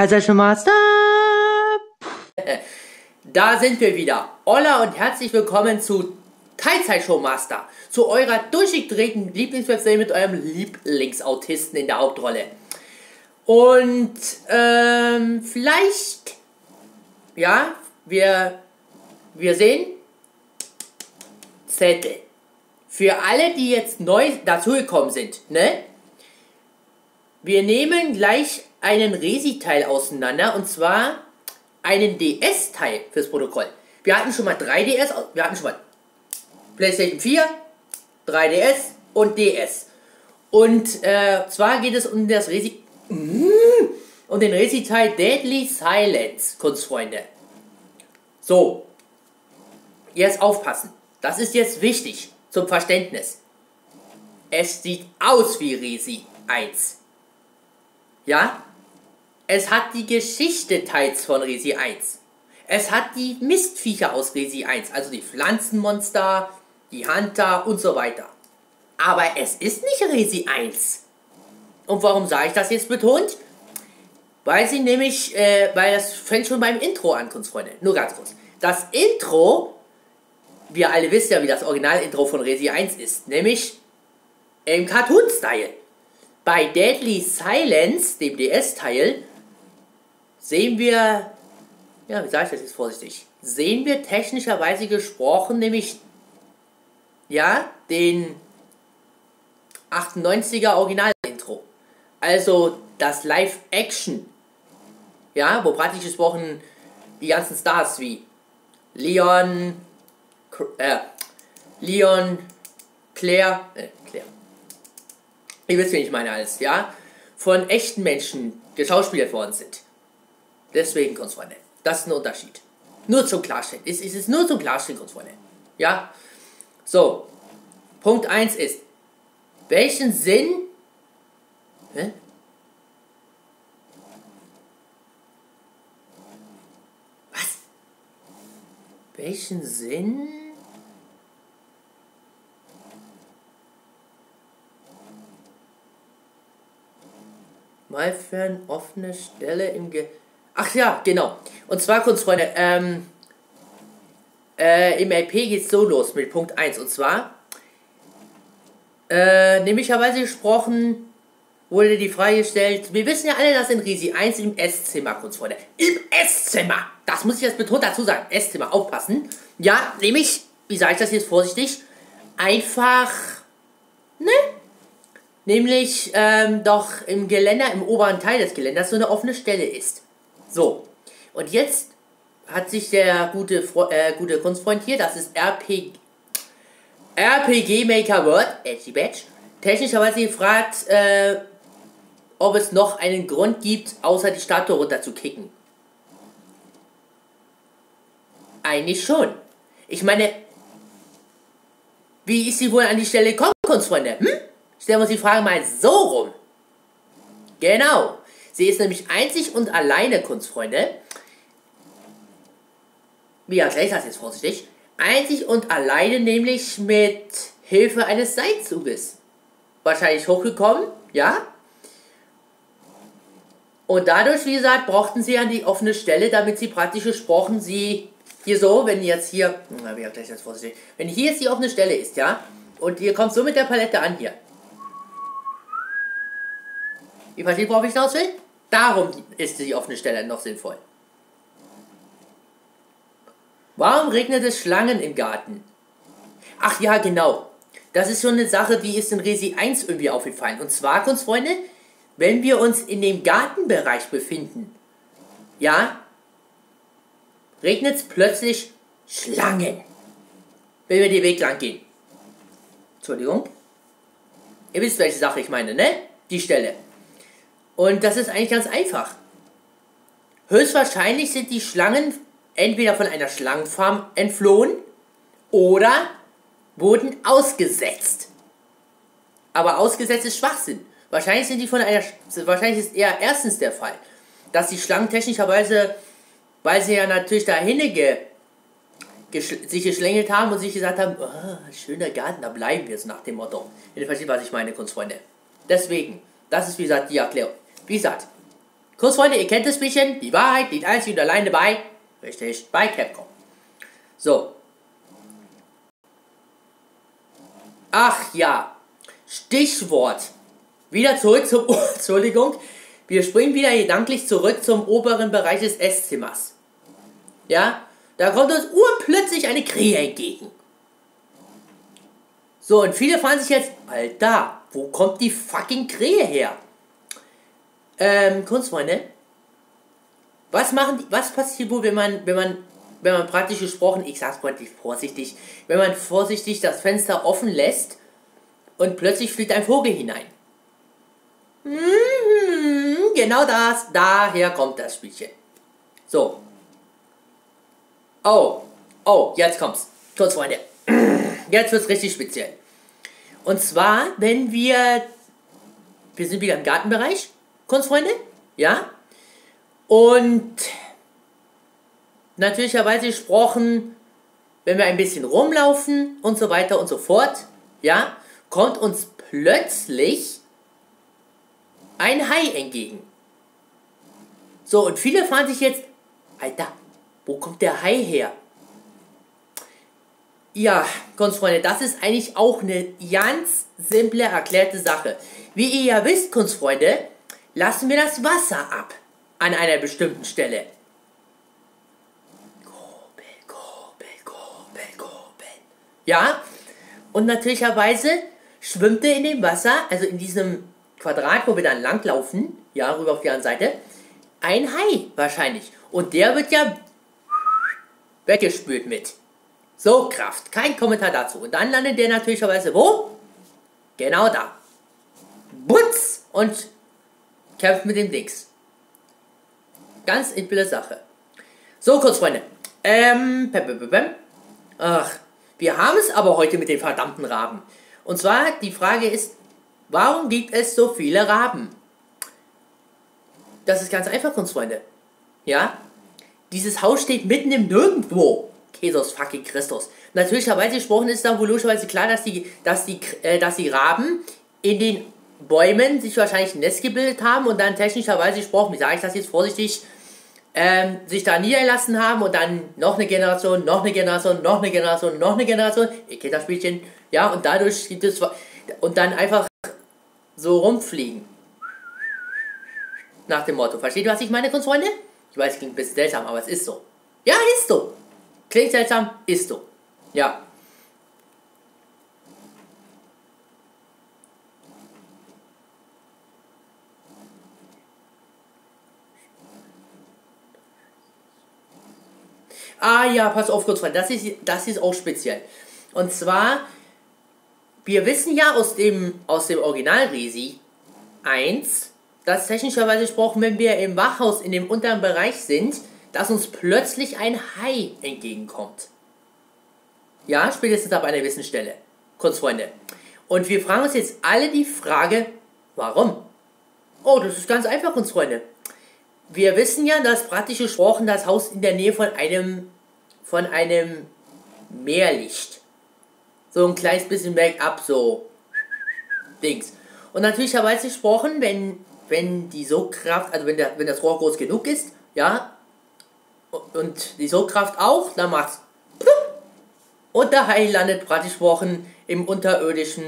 Teilzeitmaster. Da sind wir wieder. Hola und herzlich willkommen zu Teilzeitshowmaster. Zu eurer durchgedrehten Lieblingswebserie mit eurem Lieblingsautisten in der Hauptrolle. Und ähm, vielleicht, ja, wir, wir sehen Zettel. Für alle, die jetzt neu dazugekommen sind, ne? Wir nehmen gleich einen Resi-Teil auseinander und zwar einen DS-Teil fürs Protokoll. Wir hatten schon mal 3DS, wir hatten schon mal PlayStation 4, 3DS und DS. Und äh, zwar geht es um das Resi um den Resi-Teil Deadly Silence, Kunstfreunde. So, jetzt aufpassen. Das ist jetzt wichtig zum Verständnis. Es sieht aus wie Resi 1. Ja? Es hat die Geschichte teils von Resi 1. Es hat die Mistviecher aus Resi 1, also die Pflanzenmonster, die Hunter und so weiter. Aber es ist nicht Resi 1. Und warum sage ich das jetzt betont? Weil sie nämlich, äh, weil das fängt schon beim Intro an, Kunstfreunde. Nur ganz kurz. Das Intro, wir alle wissen ja, wie das Original-Intro von Resi 1 ist, nämlich im Cartoon-Style. Bei Deadly Silence, dem DS-Teil, sehen wir, ja, wie sage ich das jetzt vorsichtig, sehen wir technischerweise gesprochen, nämlich, ja, den 98er Original-Intro. Also das Live-Action, ja, wo praktisch gesprochen die ganzen Stars wie Leon, äh, Leon, Claire, äh, Claire, ihr wisst, wen ich meine alles, ja, von echten Menschen geschauspielert worden sind. Deswegen, Kunstfreunde, das ist ein Unterschied. Nur zum Klarstellen. Es ist nur zum Klarstellen, Kunstfreunde. Ja? So. Punkt 1 ist, welchen Sinn... Hä? Was? Welchen Sinn... Mal für eine offene Stelle im Ge... Ach ja, genau. Und zwar, Kunstfreunde, ähm, äh, im LP geht's so los mit Punkt 1. Und zwar, äh, nämlicherweise gesprochen, wurde die Frage gestellt, wir wissen ja alle, dass in Risi 1 im Esszimmer, Kunstfreunde, im Esszimmer, das muss ich jetzt betont dazu sagen, Esszimmer, aufpassen. Ja, nämlich, wie sage ich das jetzt vorsichtig, einfach, ne? Nämlich, ähm, doch im Geländer, im oberen Teil des Geländers so eine offene Stelle ist. So, und jetzt hat sich der gute, äh, gute Kunstfreund hier, das ist RPG, RPG Maker Word, Edgy Badge, technischerweise gefragt, äh, ob es noch einen Grund gibt, außer die Statue runter zu kicken. Eigentlich schon. Ich meine, wie ist sie wohl an die Stelle gekommen, Kunstfreunde? Hm? Stellen wir uns die Frage mal so rum. Genau. Sie ist nämlich einzig und alleine, Kunstfreunde. Wie erkläre ich das jetzt vorsichtig? Einzig und alleine nämlich mit Hilfe eines Seilzuges. Wahrscheinlich hochgekommen, ja? Und dadurch, wie gesagt, brauchten sie an die offene Stelle, damit sie praktisch gesprochen, sie hier so, wenn jetzt hier, na, wie erkläre ich das vorsichtig? Wenn hier jetzt die offene Stelle ist, ja? Und ihr kommt so mit der Palette an hier. Ihr versteht, worauf ich hinaus will? Darum ist die offene Stelle noch sinnvoll. Warum regnet es Schlangen im Garten? Ach ja, genau. Das ist schon eine Sache, die ist in Resi 1 irgendwie aufgefallen. Und zwar, Kunstfreunde, wenn wir uns in dem Gartenbereich befinden, ja, regnet es plötzlich Schlangen. Wenn wir den Weg lang gehen. Entschuldigung. Ihr wisst, welche Sache ich meine, ne? Die Stelle. Und das ist eigentlich ganz einfach. Höchstwahrscheinlich sind die Schlangen entweder von einer Schlangenfarm entflohen oder wurden ausgesetzt. Aber ausgesetzt ist Schwachsinn. Wahrscheinlich sind die von einer. Wahrscheinlich ist eher erstens der Fall, dass die Schlangen technischerweise, weil sie ja natürlich dahin ge, sich geschlängelt haben und sich gesagt haben, oh, schöner Garten, da bleiben wir so nach dem Motto. Ihr versteht, was ich meine, Kunstfreunde. Deswegen, das ist wie gesagt die Erklärung. Wie gesagt, Kurz Freunde, ihr kennt das bisschen. Die Wahrheit liegt einzig und alleine bei, richtig, bei Capcom. So. Ach ja, Stichwort. Wieder zurück zum, Entschuldigung, wir springen wieder gedanklich zurück zum oberen Bereich des Esszimmers. Ja, da kommt uns urplötzlich eine Krähe entgegen. So, und viele fragen sich jetzt, Alter, wo kommt die fucking Krähe her? Ähm, Kunstfreunde, was machen die, was passiert wohl, wenn man, wenn man, wenn man praktisch gesprochen, ich sag's freundlich vorsichtig, wenn man vorsichtig das Fenster offen lässt und plötzlich fliegt ein Vogel hinein? Mhm, genau das, daher kommt das Spielchen. So. Oh, oh, jetzt kommt's. Kunstfreunde. Jetzt wird's richtig speziell. Und zwar, wenn wir, wir sind wieder im Gartenbereich, Kunstfreunde, ja, und natürlicherweise gesprochen, wenn wir ein bisschen rumlaufen und so weiter und so fort, ja, kommt uns plötzlich ein Hai entgegen. So, und viele fragen sich jetzt, Alter, wo kommt der Hai her? Ja, Kunstfreunde, das ist eigentlich auch eine ganz simple erklärte Sache. Wie ihr ja wisst, Kunstfreunde, lassen wir das Wasser ab an einer bestimmten Stelle. Kurbel, Kurbel, Kurbel, Kurbel. Ja, und natürlicherweise schwimmt er in dem Wasser, also in diesem Quadrat, wo wir dann langlaufen, ja, rüber auf die andere Seite, ein Hai wahrscheinlich. Und der wird ja weggespült mit. So, Kraft. Kein Kommentar dazu. Und dann landet der natürlicherweise wo? Genau da. Butz! Und kämpft mit dem Dings. Ganz simple Sache. So, kurz, Freunde. Ähm, pem, pem, pem. Ach, wir haben es aber heute mit den verdammten Raben. Und zwar, die Frage ist, warum gibt es so viele Raben? Das ist ganz einfach, Kunstfreunde. Ja? Dieses Haus steht mitten im Nirgendwo. Jesus fucking Christus. Natürlicherweise gesprochen ist dann wohl logischerweise klar, dass die, dass die, äh, dass die Raben in den Bäumen sich wahrscheinlich ein Nest gebildet haben und dann technischerweise gesprochen, wie sage ich das jetzt vorsichtig, ähm, sich da niedergelassen haben und dann noch eine Generation, noch eine Generation, noch eine Generation, noch eine Generation, ihr kennt das Spielchen, ja, und dadurch gibt es, und dann einfach so rumfliegen. Nach dem Motto. Versteht ihr, was ich meine, Kunstfreunde? Ich weiß, es klingt ein bisschen seltsam, aber es ist so. Ja, ist so. Klingt seltsam, ist so. Ja. Ah ja, pass auf, kurz das ist, das ist auch speziell. Und zwar, wir wissen ja aus dem, aus dem Original Resi 1, dass technischerweise gesprochen, wenn wir im Wachhaus in dem unteren Bereich sind, dass uns plötzlich ein Hai entgegenkommt. Ja, spätestens ab einer gewissen Stelle. Kurz, Freunde. Und wir fragen uns jetzt alle die Frage, warum? Oh, das ist ganz einfach, uns Freunde. Wir wissen ja, dass praktisch gesprochen das Haus in der Nähe von einem, von einem Meer liegt. So ein kleines bisschen bergab, so Dings. Und natürlicherweise gesprochen, wenn, wenn die Sogkraft, also wenn, der, wenn das Rohr groß genug ist, ja, und die Sogkraft auch, dann macht's und der Hai landet praktisch Wochen im unterirdischen,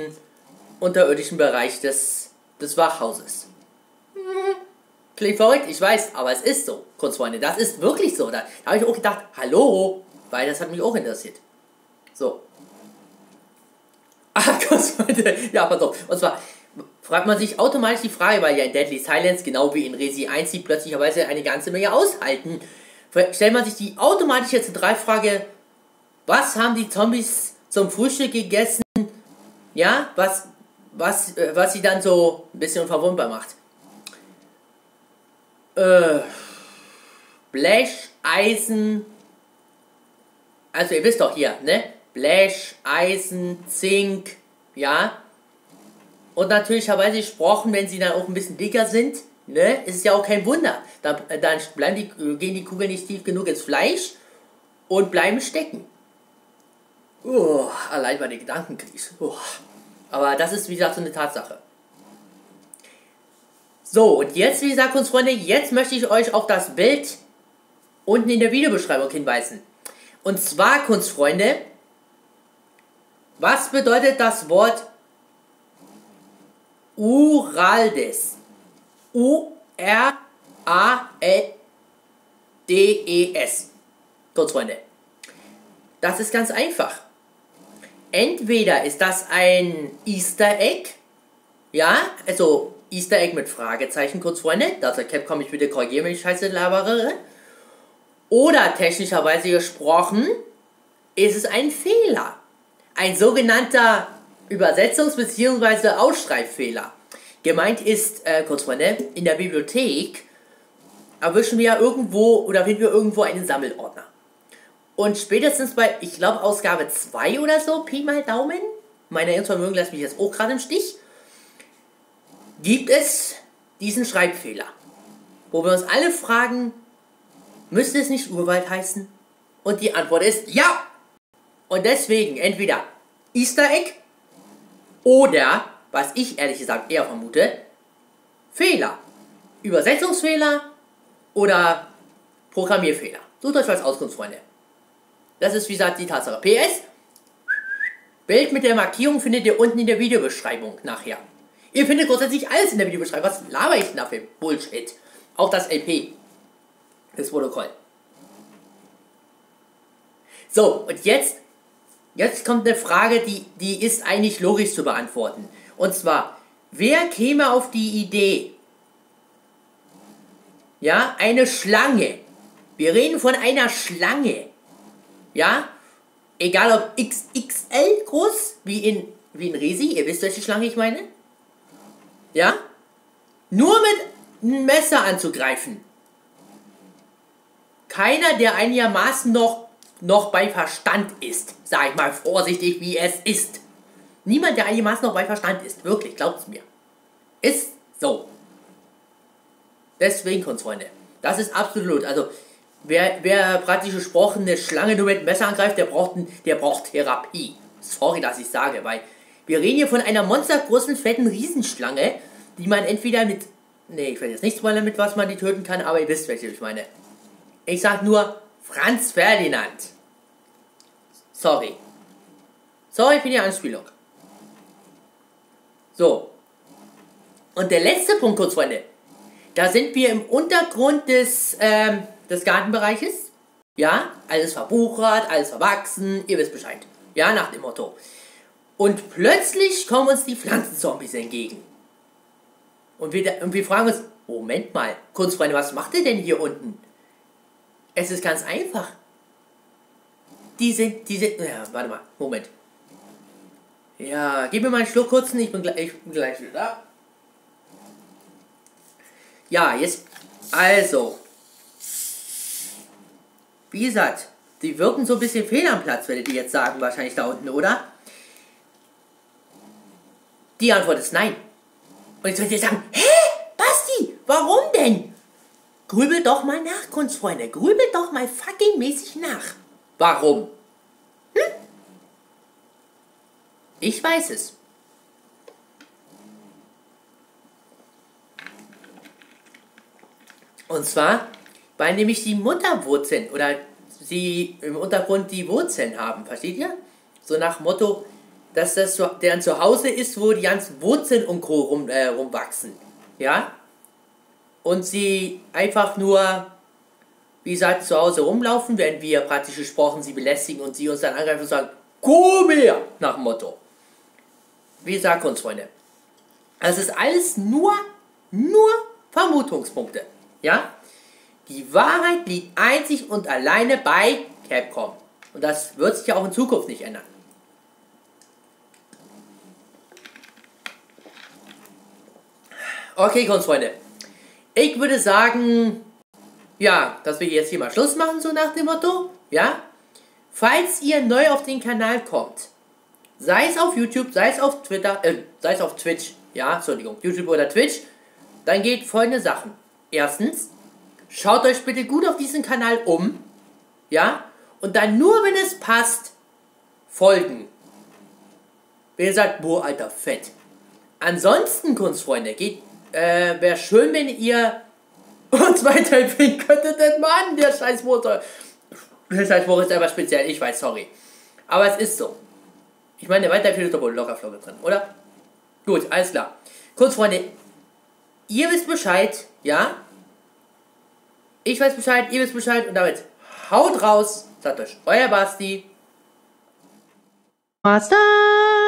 unterirdischen Bereich des, des Wachhauses. Klingt verrückt, ich weiß, aber es ist so, Kunstfreunde, das ist wirklich so. Da, da habe ich auch gedacht, hallo, weil das hat mich auch interessiert. So. Ah, Kunstfreunde, ja, pass auf. Und zwar fragt man sich automatisch die Frage, weil ja in Deadly Silence, genau wie in Resi 1, die plötzlicherweise eine ganze Menge aushalten stellt man sich die automatisch jetzt drei Frage, was haben die Zombies zum Frühstück gegessen? Ja, was, was, äh, was sie dann so ein bisschen verwundbar macht. Äh, Blech, Eisen, also ihr wisst doch hier, ne? Blech, Eisen, Zink, ja. Und natürlicherweise gesprochen, wenn sie dann auch ein bisschen dicker sind, Ne? Ist ja auch kein Wunder. Dann, äh, dann bleiben die, äh, gehen die Kugeln nicht tief genug ins Fleisch und bleiben stecken. Oh, allein bei den Gedankenkrieg. Oh. Aber das ist, wie gesagt, so eine Tatsache. So, und jetzt, wie gesagt, Kunstfreunde, jetzt möchte ich euch auf das Bild unten in der Videobeschreibung hinweisen. Und zwar, Kunstfreunde, was bedeutet das Wort Uraldes? U-R-A-L-D-E-S. Kunstfreunde. Das ist ganz einfach. Entweder ist das ein Easter Egg, ja, also Easter Egg mit Fragezeichen, kurz Freunde, da sagt Capcom, ich bitte korrigieren, wenn ich scheiße labere. Oder technischerweise gesprochen, ist es ein Fehler. Ein sogenannter Übersetzungs- bzw. Ausschreibfehler. Gemeint ist, äh, kurz Freunde, in der Bibliothek erwischen wir irgendwo oder finden wir irgendwo einen Sammelordner. Und spätestens bei, ich glaube, Ausgabe 2 oder so, Pi mal Daumen, meine Erinnerungsvermögen lässt mich jetzt auch gerade im Stich, gibt es diesen Schreibfehler. Wo wir uns alle fragen, müsste es nicht Urwald heißen? Und die Antwort ist ja! Und deswegen entweder Easter Egg oder, was ich ehrlich gesagt eher vermute, Fehler. Übersetzungsfehler oder Programmierfehler. Sucht euch was aus. Das ist wie gesagt die Tatsache. PS, Bild mit der Markierung findet ihr unten in der Videobeschreibung nachher. Ihr findet grundsätzlich alles in der Videobeschreibung. Was laber ich denn da für Bullshit? Auch das LP. Das Protokoll. So, und jetzt, jetzt kommt eine Frage, die, die ist eigentlich logisch zu beantworten. Und zwar, wer käme auf die Idee, ja, eine Schlange, wir reden von einer Schlange, ja? Egal ob XXL groß, wie in, wie in Resi, ihr wisst, welche Schlange ich meine? Ja? Nur mit einem Messer anzugreifen. Keiner, der einigermaßen noch, noch bei Verstand ist. Sag ich mal vorsichtig, wie es ist. Niemand, der einigermaßen noch bei Verstand ist. Wirklich, glaubt es mir. Ist so. Deswegen, Kunstfreunde. Das ist absolut. Also, Wer, wer praktisch gesprochen eine Schlange nur mit einem Messer angreift, der braucht, der braucht Therapie. Sorry, dass ich sage, weil wir reden hier von einer monstergroßen, fetten Riesenschlange, die man entweder mit... Ne, ich will jetzt nicht spoilern, mit was man die töten kann, aber ihr wisst, welche ich meine. Ich sag nur Franz Ferdinand. Sorry. Sorry für die Anspielung. So. Und der letzte Punkt, kurz, Freunde. Da sind wir im Untergrund des, ähm, des Gartenbereiches. Ja, alles verbuchert, alles verwachsen, ihr wisst Bescheid. Ja, nach dem Motto. Und plötzlich kommen uns die Pflanzenzombies entgegen. Und wir, und wir fragen uns, Moment mal, Kunstfreunde, was macht ihr denn hier unten? Es ist ganz einfach. Die sind, die sind, ja, warte mal, Moment. Ja, gib mir mal einen Schluck kurzen, ich bin, gleich, ich bin gleich wieder da. Ja, jetzt, also, wie gesagt, die wirken so ein bisschen fehl am Platz, werdet ihr jetzt sagen, wahrscheinlich da unten, oder? Die Antwort ist nein. Und jetzt werdet ihr sagen, hä? Basti, warum denn? Grübelt doch mal nach, Kunstfreunde. Grübelt doch mal fucking mäßig nach. Warum? Hm? Ich weiß es. Und zwar weil nämlich die Mutterwurzeln oder sie im Untergrund die Wurzeln haben, versteht ihr? So nach Motto, dass das so, deren Zuhause ist, wo die ganzen Wurzeln und Co. Rum, äh, rumwachsen. Ja? Und sie einfach nur, wie gesagt, zu Hause rumlaufen, während wir praktisch gesprochen sie belästigen und sie uns dann angreifen und sagen, komm her! Nach dem Motto. Wie gesagt, uns Freunde. Das ist alles nur, nur Vermutungspunkte. Ja? Die Wahrheit liegt einzig und alleine bei Capcom. Und das wird sich auch in Zukunft nicht ändern. Okay, Kunstfreunde. Ich würde sagen, ja, dass wir jetzt hier mal Schluss machen, so nach dem Motto. Ja? Falls ihr neu auf den Kanal kommt, sei es auf YouTube, sei es auf Twitter, äh, sei es auf Twitch, ja, Entschuldigung, YouTube oder Twitch, dann geht folgende Sachen. Erstens, Schaut euch bitte gut auf diesen Kanal um. Ja? Und dann nur, wenn es passt, folgen. Wenn ihr sagt, boah, alter, fett. Ansonsten, Kunstfreunde, geht äh, wäre schön, wenn ihr uns weiterempfehlen könntet, denn Mann, der scheiß Motor. Der scheiß Motor ist einfach speziell, ich weiß, sorry. Aber es ist so. Ich meine, der Weiterempfehlung ist doch wohl locker Flocke drin, oder? Gut, alles klar. Kurz, Freunde, ihr wisst Bescheid, ja? Ich weiß Bescheid, ihr wisst Bescheid und damit haut raus, sagt euch euer Basti. Master!